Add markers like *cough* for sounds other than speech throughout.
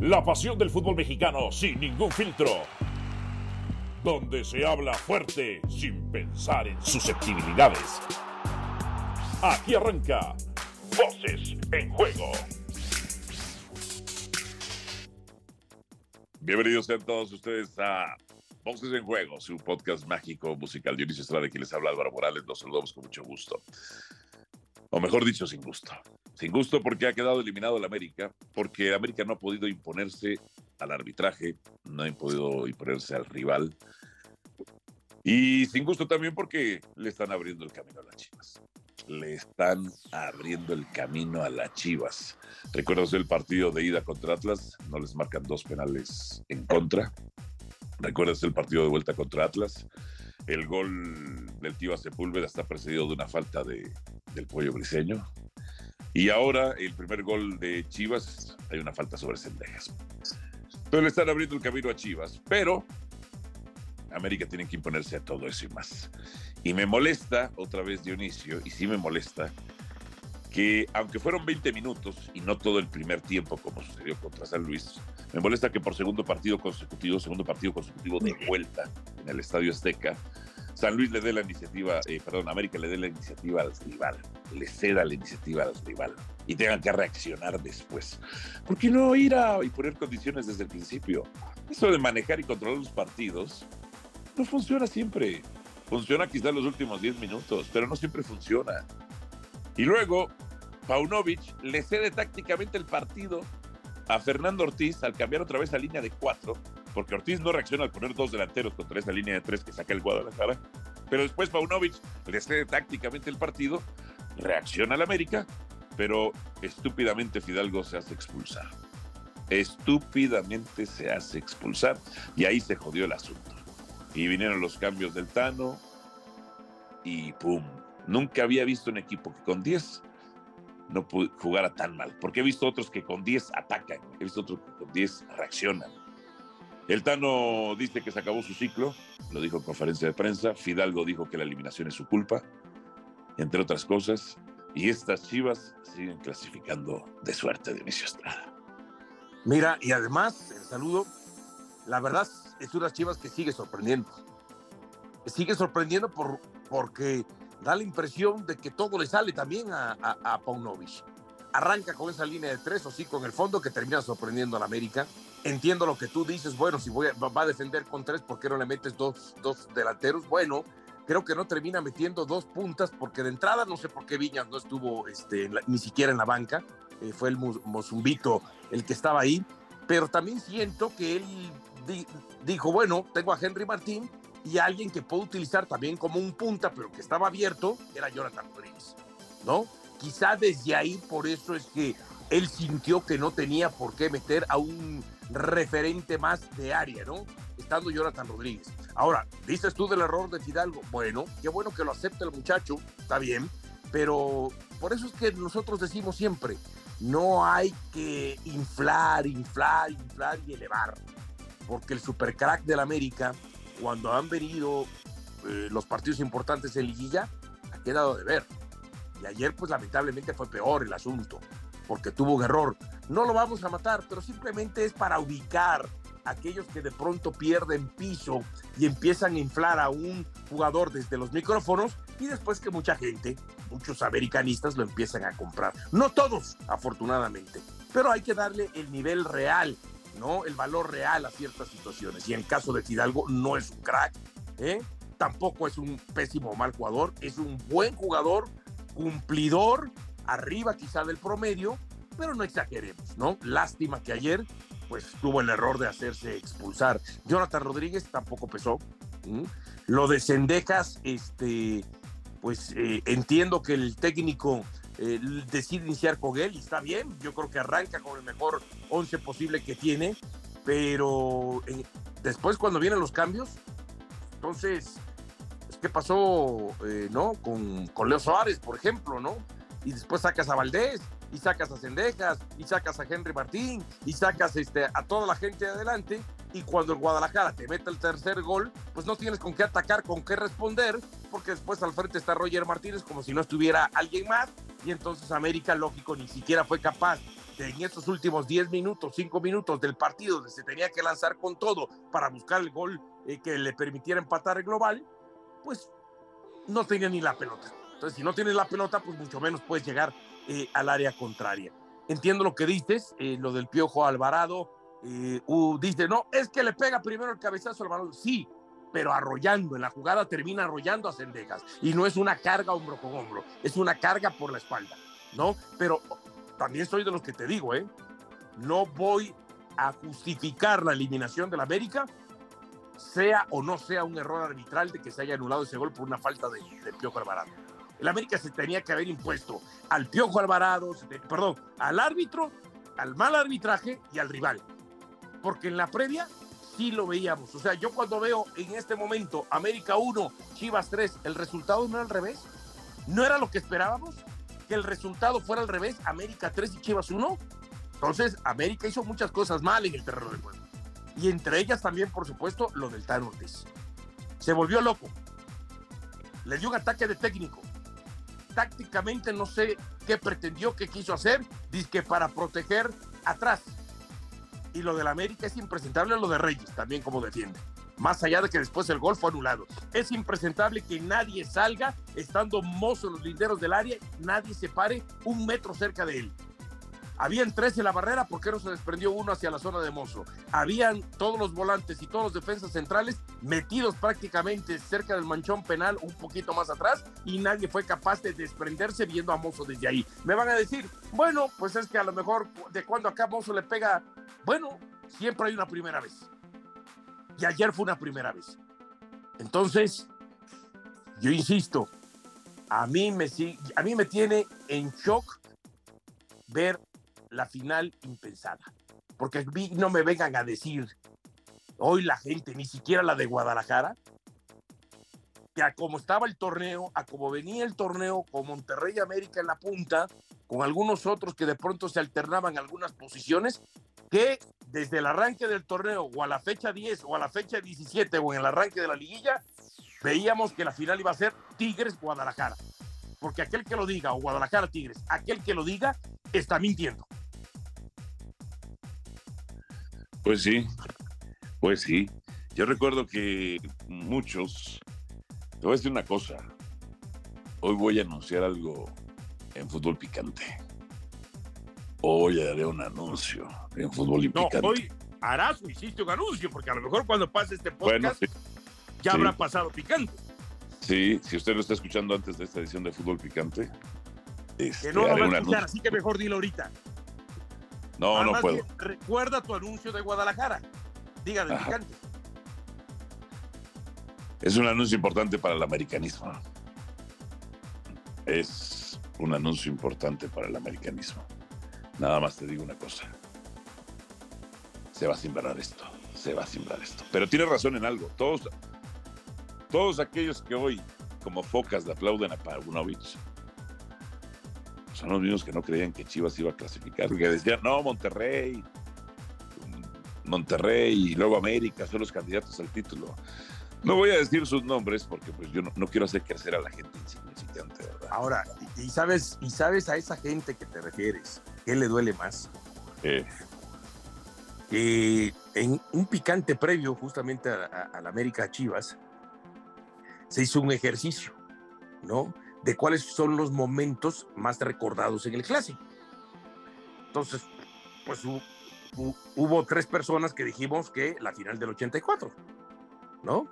La pasión del fútbol mexicano sin ningún filtro. Donde se habla fuerte sin pensar en susceptibilidades. Aquí arranca Voces en Juego. Bienvenidos sean todos ustedes a Voces en Juego, su podcast mágico musical. Dionisio Estrada, quien les habla Álvaro Morales. Los saludamos con mucho gusto. O mejor dicho, sin gusto. Sin gusto porque ha quedado eliminado el América, porque América no ha podido imponerse al arbitraje, no ha podido imponerse al rival. Y sin gusto también porque le están abriendo el camino a las Chivas. Le están abriendo el camino a las Chivas. ¿Recuerdas el partido de ida contra Atlas? No les marcan dos penales en contra. ¿Recuerdas el partido de vuelta contra Atlas? El gol del Tiva Sepúlveda está precedido de una falta de, del pollo briseño. Y ahora el primer gol de Chivas, hay una falta sobre Sendejas. Entonces le están abriendo el camino a Chivas, pero América tiene que imponerse a todo eso y más. Y me molesta, otra vez Dionisio, y sí me molesta, que aunque fueron 20 minutos y no todo el primer tiempo como sucedió contra San Luis, me molesta que por segundo partido consecutivo, segundo partido consecutivo de vuelta en el Estadio Azteca, San Luis le dé la iniciativa, eh, perdón, América le dé la iniciativa al rival, le ceda la iniciativa al rival y tengan que reaccionar después. ¿Por qué no ir a y poner condiciones desde el principio? Eso de manejar y controlar los partidos no funciona siempre. Funciona quizás los últimos 10 minutos, pero no siempre funciona. Y luego, Paunovic le cede tácticamente el partido a Fernando Ortiz al cambiar otra vez la línea de cuatro porque Ortiz no reacciona al poner dos delanteros contra esa línea de tres que saca el Guadalajara. Pero después Paunovic le cede tácticamente el partido, reacciona al América, pero estúpidamente Fidalgo se hace expulsar. Estúpidamente se hace expulsar y ahí se jodió el asunto. Y vinieron los cambios del Tano y ¡pum! Nunca había visto un equipo que con 10 no jugara tan mal, porque he visto otros que con 10 atacan, he visto otros que con 10 reaccionan. El Tano dice que se acabó su ciclo, lo dijo en conferencia de prensa. Fidalgo dijo que la eliminación es su culpa, entre otras cosas. Y estas chivas siguen clasificando de suerte de inicio Estrada. Mira, y además, el saludo, la verdad es unas chivas que sigue sorprendiendo. Sigue sorprendiendo por, porque da la impresión de que todo le sale también a, a, a Paunovic. Arranca con esa línea de tres o sí con el fondo que termina sorprendiendo a la América entiendo lo que tú dices, bueno, si va a defender con tres, ¿por qué no le metes dos, dos delanteros? Bueno, creo que no termina metiendo dos puntas porque de entrada no sé por qué Viñas no estuvo este, ni siquiera en la banca, eh, fue el Mozumbito el que estaba ahí, pero también siento que él dijo, bueno, tengo a Henry Martín y alguien que puedo utilizar también como un punta, pero que estaba abierto, era Jonathan Rodríguez, ¿no? Quizá desde ahí por eso es que él sintió que no tenía por qué meter a un referente más de área, ¿no? Estando Jonathan Rodríguez. Ahora, dices tú del error de Fidalgo. Bueno, qué bueno que lo acepte el muchacho, está bien, pero por eso es que nosotros decimos siempre, no hay que inflar, inflar, inflar y elevar, porque el supercrack del América, cuando han venido eh, los partidos importantes en liguilla, ha quedado de ver. Y ayer, pues lamentablemente fue peor el asunto porque tuvo un error. No lo vamos a matar, pero simplemente es para ubicar a aquellos que de pronto pierden piso y empiezan a inflar a un jugador desde los micrófonos y después que mucha gente, muchos americanistas lo empiezan a comprar. No todos, afortunadamente, pero hay que darle el nivel real, ¿no? El valor real a ciertas situaciones. Y en caso de Fidalgo no es un crack, ¿eh? Tampoco es un pésimo o mal jugador, es un buen jugador, cumplidor arriba quizá del promedio, pero no exageremos, ¿no? Lástima que ayer pues tuvo el error de hacerse expulsar. Jonathan Rodríguez tampoco pesó. Lo de Sendejas, este, pues eh, entiendo que el técnico eh, decide iniciar con él y está bien. Yo creo que arranca con el mejor once posible que tiene, pero eh, después cuando vienen los cambios, entonces, pues, ¿qué pasó, no? Con, con Leo Suárez, por ejemplo, ¿no? y después sacas a Valdés, y sacas a Cendejas, y sacas a Henry Martín, y sacas este, a toda la gente adelante, y cuando el Guadalajara te mete el tercer gol, pues no tienes con qué atacar, con qué responder, porque después al frente está Roger Martínez como si no estuviera alguien más, y entonces América, lógico, ni siquiera fue capaz en estos últimos 10 minutos, 5 minutos del partido, donde se tenía que lanzar con todo para buscar el gol eh, que le permitiera empatar el global, pues no tenía ni la pelota. Entonces, si no tienes la pelota, pues mucho menos puedes llegar eh, al área contraria. Entiendo lo que dices, eh, lo del Piojo Alvarado. Dice, no, es que le pega primero el cabezazo al balón. Sí, pero arrollando, en la jugada termina arrollando a Cendejas. Y no es una carga hombro con hombro, es una carga por la espalda, ¿no? Pero también soy de los que te digo, ¿eh? No voy a justificar la eliminación del América, sea o no sea un error arbitral de que se haya anulado ese gol por una falta de, de Piojo Alvarado. El América se tenía que haber impuesto al Piojo Alvarado, perdón, al árbitro, al mal arbitraje y al rival. Porque en la previa sí lo veíamos. O sea, yo cuando veo en este momento América 1, Chivas 3, el resultado no era al revés. No era lo que esperábamos, que el resultado fuera al revés, América 3 y Chivas 1. Entonces, América hizo muchas cosas mal en el terreno del juego. Y entre ellas también, por supuesto, lo del Tano Ortiz. Se volvió loco. Le dio un ataque de técnico. Tácticamente no sé qué pretendió, qué quiso hacer. Dice que para proteger atrás y lo del América es impresentable lo de Reyes, también como defiende. Más allá de que después el gol fue anulado. Es impresentable que nadie salga estando mozo los linderos del área, nadie se pare un metro cerca de él. Habían tres en la barrera, ¿por qué no se desprendió uno hacia la zona de Mozo? Habían todos los volantes y todos los defensas centrales metidos prácticamente cerca del manchón penal, un poquito más atrás, y nadie fue capaz de desprenderse viendo a Mozo desde ahí. Me van a decir, bueno, pues es que a lo mejor de cuando acá Mozo le pega, bueno, siempre hay una primera vez. Y ayer fue una primera vez. Entonces, yo insisto, a mí me, a mí me tiene en shock ver la final impensada. Porque no me vengan a decir hoy la gente, ni siquiera la de Guadalajara, que a como estaba el torneo, a como venía el torneo, con Monterrey América en la punta, con algunos otros que de pronto se alternaban algunas posiciones, que desde el arranque del torneo o a la fecha 10 o a la fecha 17 o en el arranque de la liguilla, veíamos que la final iba a ser Tigres-Guadalajara. Porque aquel que lo diga, o Guadalajara-Tigres, aquel que lo diga, está mintiendo. Pues sí, pues sí. Yo recuerdo que muchos, te voy a decir una cosa, hoy voy a anunciar algo en fútbol picante. Hoy haré un anuncio en fútbol picante. No, hoy harás o hiciste un anuncio, porque a lo mejor cuando pase este podcast ya habrá pasado picante. Sí, si usted lo está escuchando antes de esta edición de fútbol picante. Este, que no lo va a escuchar, así que mejor dilo ahorita. No, no puedo. Recuerda tu anuncio de Guadalajara. Diga de picante. Es un anuncio importante para el americanismo. Es un anuncio importante para el americanismo. Nada más te digo una cosa. Se va a simbrar esto. Se va a simbrar esto. Pero tiene razón en algo. Todos, todos aquellos que hoy, como focas, le aplauden a Paunovic, son los mismos que no creían que Chivas iba a clasificar, que decían, no, Monterrey, Monterrey y luego América son los candidatos al título. No voy a decir sus nombres porque pues yo no, quiero hacer crecer a la gente insignificante, ¿verdad? Ahora, y, sabes, y sabes a esa gente que te refieres, ¿qué le duele más? Eh. Que en un picante previo justamente a, a la América Chivas, se hizo un ejercicio, ¿no? de cuáles son los momentos más recordados en el clásico. Entonces, pues hubo tres personas que dijimos que la final del 84, ¿no?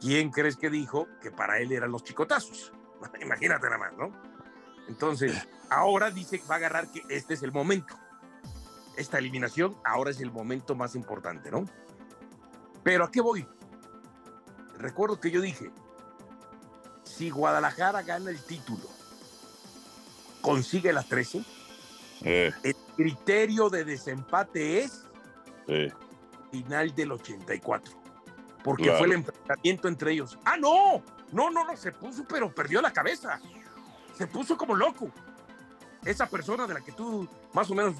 ¿Quién crees que dijo que para él eran los chicotazos? *laughs* Imagínate nada más, ¿no? Entonces, ahora dice que va a agarrar que este es el momento. Esta eliminación ahora es el momento más importante, ¿no? Pero ¿a qué voy? Recuerdo que yo dije, si Guadalajara gana el título, consigue las 13, eh. el criterio de desempate es final del 84. Porque fue el enfrentamiento entre ellos. Ah, no, no, no, no, se puso, pero perdió la cabeza. Se puso como loco. Esa persona de la que tú más o menos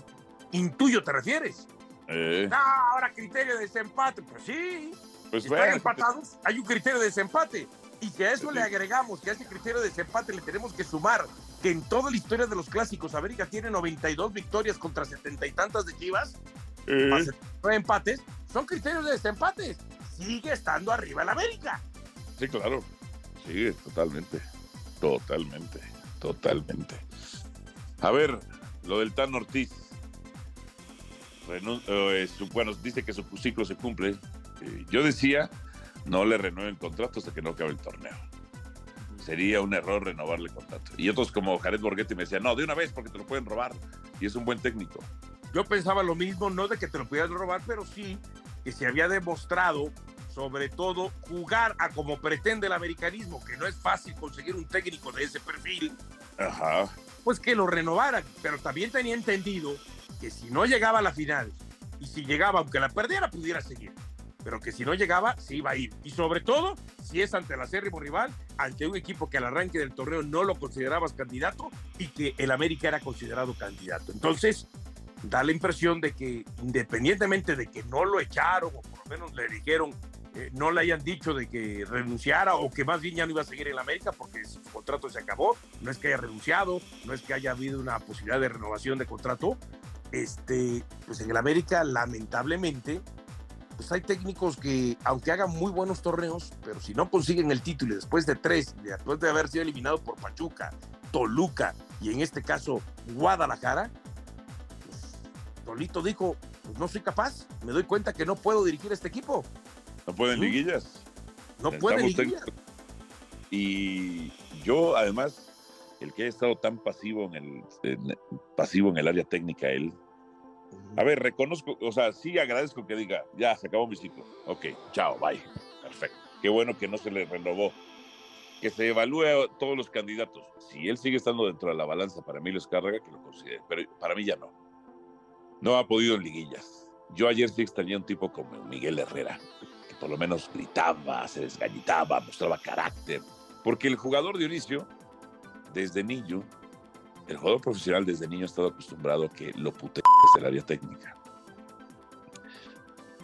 intuyo te refieres. Eh. Ah, ahora criterio de desempate. Pues sí. Pues Están empatados. Hay un criterio de desempate Y si a eso le agregamos que a ese criterio de desempate le tenemos que sumar que en toda la historia de los clásicos América tiene 92 victorias contra setenta y tantas de Chivas, Eh, más empates, son criterios de desempate. Sigue estando arriba el América. sí, claro. Sí, totalmente. Totalmente. Totalmente. A ver, lo del Tan Ortiz. Renun- eh, su- bueno, dice que su ciclo se cumple. Eh, yo decía, no le renueven contrato hasta que no acabe el torneo. Sería un error renovarle contrato. Y otros como Jared Borghetti me decían, no, de una vez porque te lo pueden robar. Y es un buen técnico. Yo pensaba lo mismo, no de que te lo pudieras robar, pero sí que se había demostrado, sobre todo, jugar a como pretende el americanismo, que no es fácil conseguir un técnico de ese perfil, Ajá. pues que lo renovaran. Pero también tenía entendido que si no llegaba a la final, y si llegaba, aunque la perdiera, pudiera seguir. Pero que si no llegaba, se iba a ir. Y sobre todo, si es ante el acérrimo rival, ante un equipo que al arranque del torneo no lo considerabas candidato y que el América era considerado candidato. Entonces, da la impresión de que independientemente de que no lo echaron, o por lo menos le dijeron, eh, no le hayan dicho de que renunciara o que más bien ya no iba a seguir en la América porque su contrato se acabó, no es que haya renunciado, no es que haya habido una posibilidad de renovación de contrato, este, pues en el América lamentablemente pues hay técnicos que, aunque hagan muy buenos torneos, pero si no consiguen el título y después de tres, después de haber sido eliminado por Pachuca, Toluca y en este caso Guadalajara, pues Tolito dijo, pues no soy capaz, me doy cuenta que no puedo dirigir este equipo, No pueden ¿Mm? liguillas. no puede Necesitamos dirigir. técnicos. Y yo, además, el que haya estado tan pasivo en el en- pasivo en el área técnica, él. A ver, reconozco, o sea, sí agradezco que diga, ya se acabó mi ciclo. Ok, chao, bye. Perfecto. Qué bueno que no se le renovó. Que se evalúe a todos los candidatos. Si él sigue estando dentro de la balanza para Emilio Escárraga, que lo considere. Pero para mí ya no. No ha podido en liguillas. Yo ayer sí extrañé a un tipo como Miguel Herrera, que por lo menos gritaba, se desgañitaba, mostraba carácter. Porque el jugador Dionisio, desde niño, el jugador profesional desde niño ha estado acostumbrado a que lo pute desde el área técnica.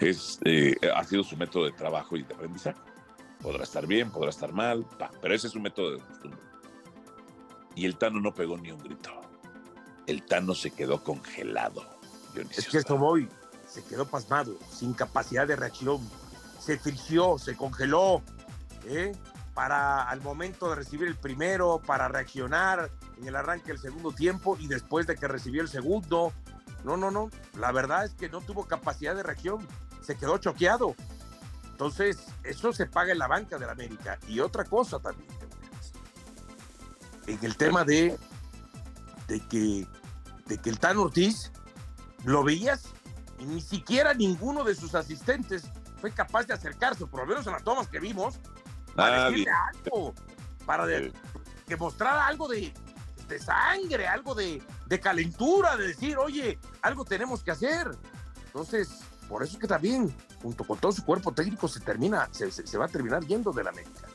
Es, eh, ha sido su método de trabajo y de aprendizaje. Podrá estar bien, podrá estar mal, pa, pero ese es su método de costumbre. Y el Tano no pegó ni un grito. El Tano se quedó congelado. Dionisio Es que Estrada. voy, se quedó pasmado, sin capacidad de reacción, se frició, se congeló, ¿eh? Para al momento de recibir el primero, para reaccionar en el arranque del segundo tiempo y después de que recibió el segundo. No, no, no, la verdad es que no tuvo capacidad de reacción, se quedó choqueado. Entonces, eso se paga en la banca del América. Y otra cosa también, en el tema de, de, que, de que el Tan Ortiz lo veías y ni siquiera ninguno de sus asistentes fue capaz de acercarse, por lo menos en las tomas que vimos, para Nadie. decirle algo, para de- que mostrara algo de, de sangre, algo de, de calentura, de decir, oye, algo tenemos que hacer. Entonces, por eso es que también, junto con todo su cuerpo técnico, se termina, se, se- se va a terminar yendo de la América.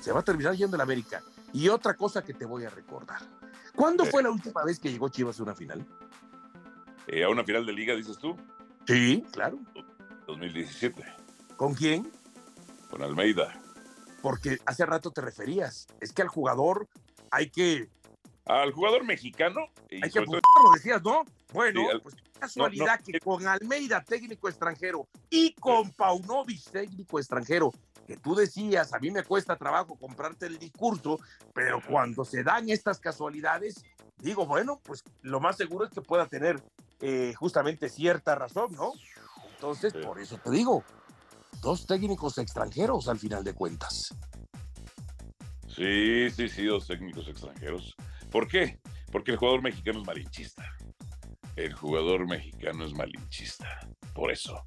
Se va a terminar yendo de la América. Y otra cosa que te voy a recordar. ¿Cuándo fue la última vez que llegó Chivas a una final? Eh, a una final de liga, dices tú, Sí, claro. 2017, ¿Con quién? con Almeida. Porque hace rato te referías. Es que al jugador hay que, Al jugador mexicano, hay que todo- apuntarlo, decías, ¿no? Bueno, Sí, al- pues qué casualidad no, que con Almeida, técnico extranjero, y con Paunovic, técnico extranjero, que tú decías, a mí me cuesta trabajo comprarte el discurso, pero cuando se dan estas casualidades, digo, bueno, pues lo más seguro es que pueda tener eh, justamente cierta razón, ¿no? Entonces, Sí. por eso te digo, dos técnicos extranjeros al final de cuentas. Sí, sí, sí, dos técnicos extranjeros. ¿Por qué? Porque el jugador mexicano es malinchista. El jugador mexicano es malinchista. Por eso.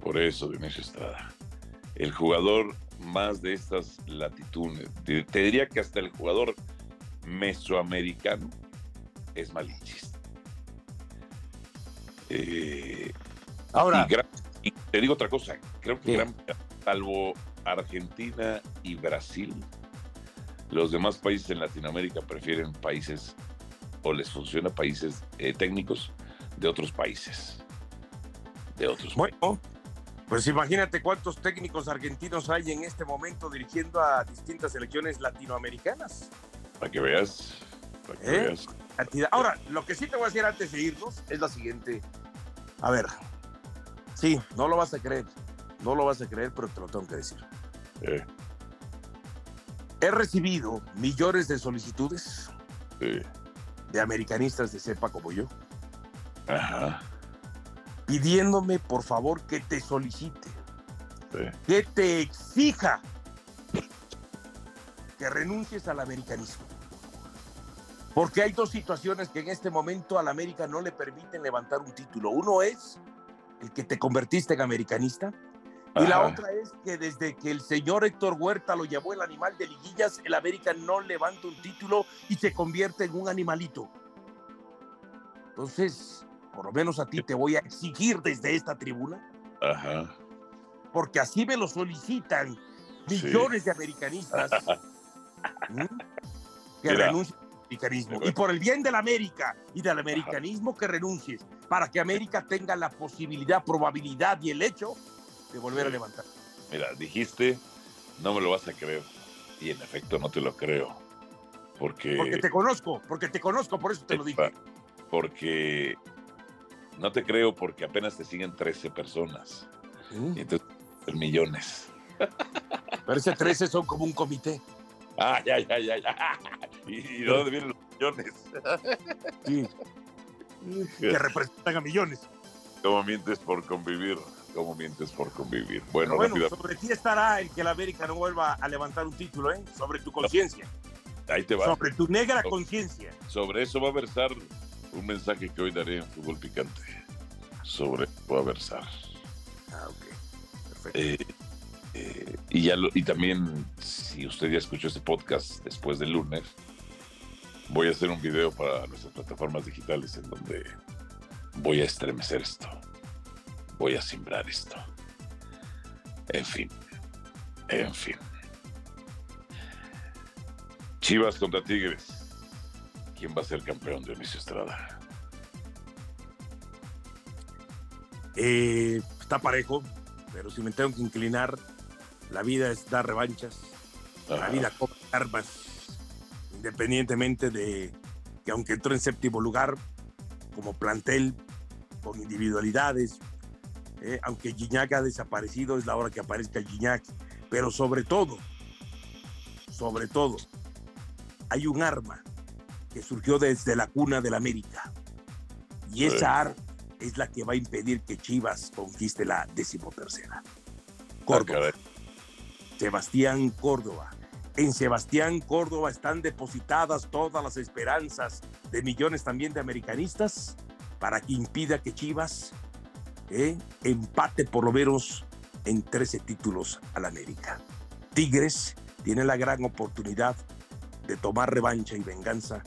Por eso, Dionisio Estrada. El jugador más de estas latitudes, te, te diría que hasta el jugador mesoamericano es malinchista. Eh, Ahora, y, y te digo otra cosa, creo que salvo Argentina y Brasil, los demás países en Latinoamérica prefieren países o les funciona países eh, técnicos de otros países. De otros países. bueno, Pues imagínate cuántos técnicos argentinos hay en este momento dirigiendo a distintas selecciones latinoamericanas. Para que veas. Para que ¿Eh? veas. Ahora, lo que sí te voy a decir antes de irnos es la siguiente. A ver, sí, no lo vas a creer, no lo vas a creer, pero te lo tengo que decir. Eh, He recibido millones de solicitudes sí. de americanistas de cepa como yo, Ajá. pidiéndome por favor que te solicite, Sí. que te exija que renuncies al americanismo. Porque hay dos situaciones que en este momento al América no le permiten levantar un título. Uno es el que te convertiste en americanista. Y la otra es que desde que el señor Héctor Huerta lo llevó el animal de liguillas, el América no levanta un título y se convierte en un animalito. Entonces, por lo menos a ti te voy a exigir desde esta tribuna, Ajá. porque así me lo solicitan Sí. millones de americanistas, *laughs* ¿m? que Mira. Americanismo. Y por el bien de la América y del americanismo, que renuncies, para que América tenga la posibilidad, probabilidad y el hecho de volver a levantar. Mira, dijiste, no me lo vas a creer. Y en efecto no te lo creo. Porque. Porque te conozco, porque te conozco, por eso te lo dije. Porque. No te creo porque apenas te siguen 13 personas. ¿Mm? Y entonces millones. Pero ese 13 son como un comité. Ah, ya, ya, ya, ya. ¿Y, *laughs* y de dónde vienen los millones? *laughs* Sí, que representan a millones. ¿Cómo mientes por convivir? ¿Cómo mientes por convivir? Bueno, bueno, sobre ti estará el que la América no vuelva a levantar un título, ¿eh? Sobre tu conciencia, ahí te va. sobre tu negra conciencia. Sobre eso va a versar un mensaje que hoy daré en Fútbol Picante. Sobre eso va a versar. Ah, ok. Perfecto. Eh, eh, y, ya lo- y también, si usted ya escuchó este podcast después del lunes, voy a hacer un video para nuestras plataformas digitales en donde voy a estremecer esto. Voy a simbrar esto. En fin. En fin. Chivas contra Tigres. ¿Quién va a ser campeón, Dionisio Estrada? Eh, está parejo, pero si me tengo que inclinar, la vida es dar revanchas, la vida cobra armas, independientemente de que aunque entró en séptimo lugar como plantel, con individualidades, eh, aunque Gignac ha desaparecido, es la hora que aparezca Gignac, pero sobre todo, sobre todo, hay un arma que surgió desde la cuna del América. Y esa arma es la que va a impedir que Chivas conquiste la decimotercera. Ah, Córdoba. Sebastián Córdoba. En Sebastián Córdoba están depositadas todas las esperanzas de millones también de americanistas para que impida que Chivas eh, empate por lo menos en 13 títulos al América. Tigres tiene la gran oportunidad de tomar revancha y venganza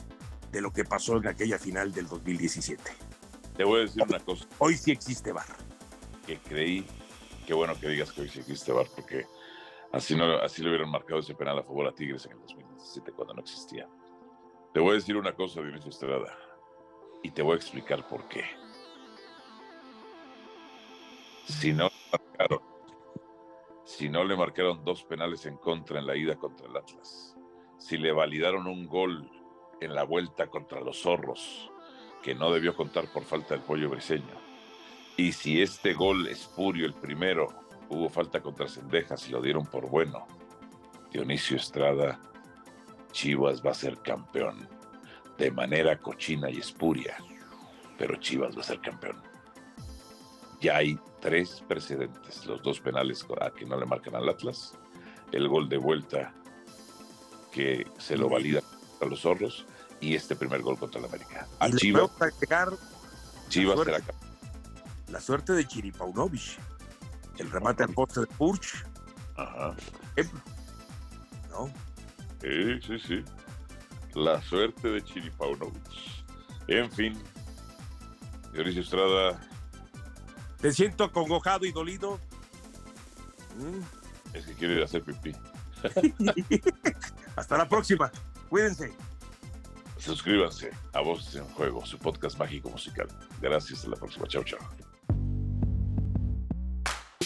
de lo que pasó en aquella final del 2017. Te voy a decir una cosa. Hoy sí existe VAR. que creí, qué bueno que digas que hoy sí existe VAR, porque así, no, así le hubieran marcado ese penal a favor a Tigres en el 2017 cuando no existía. Te voy a decir una cosa, Dionisio Estrada, y te voy a explicar por qué. Si no le marcaron, si no le marcaron dos penales en contra en la ida contra el Atlas, si le validaron un gol en la vuelta contra los zorros, que no debió contar por falta del pollo briseño, y si este gol espurio, el primero, hubo falta contra Cendejas y lo dieron por bueno, Dionisio Estrada, Chivas va a ser campeón de manera cochina y espuria, pero Chivas va a ser campeón. Ya hay tres precedentes, los dos penales a que no le marcan al Atlas, el gol de vuelta que se lo valida a los zorros y este primer gol contra el América. A Chivas, Chivas suerte. será campeón. la suerte de Chiripaunovic. El remate al poste de Purch, Ajá. ¿no? Sí, sí, sí. La suerte de Chiripaunovic. En fin, Dionisio Estrada, Te siento acongojado y dolido. Mm. es que quiere ir a hacer pipí. *laughs* Hasta la próxima. Cuídense. Suscríbanse a Voces en Juego, su podcast mágico musical. Gracias, hasta la próxima. Chao, chao.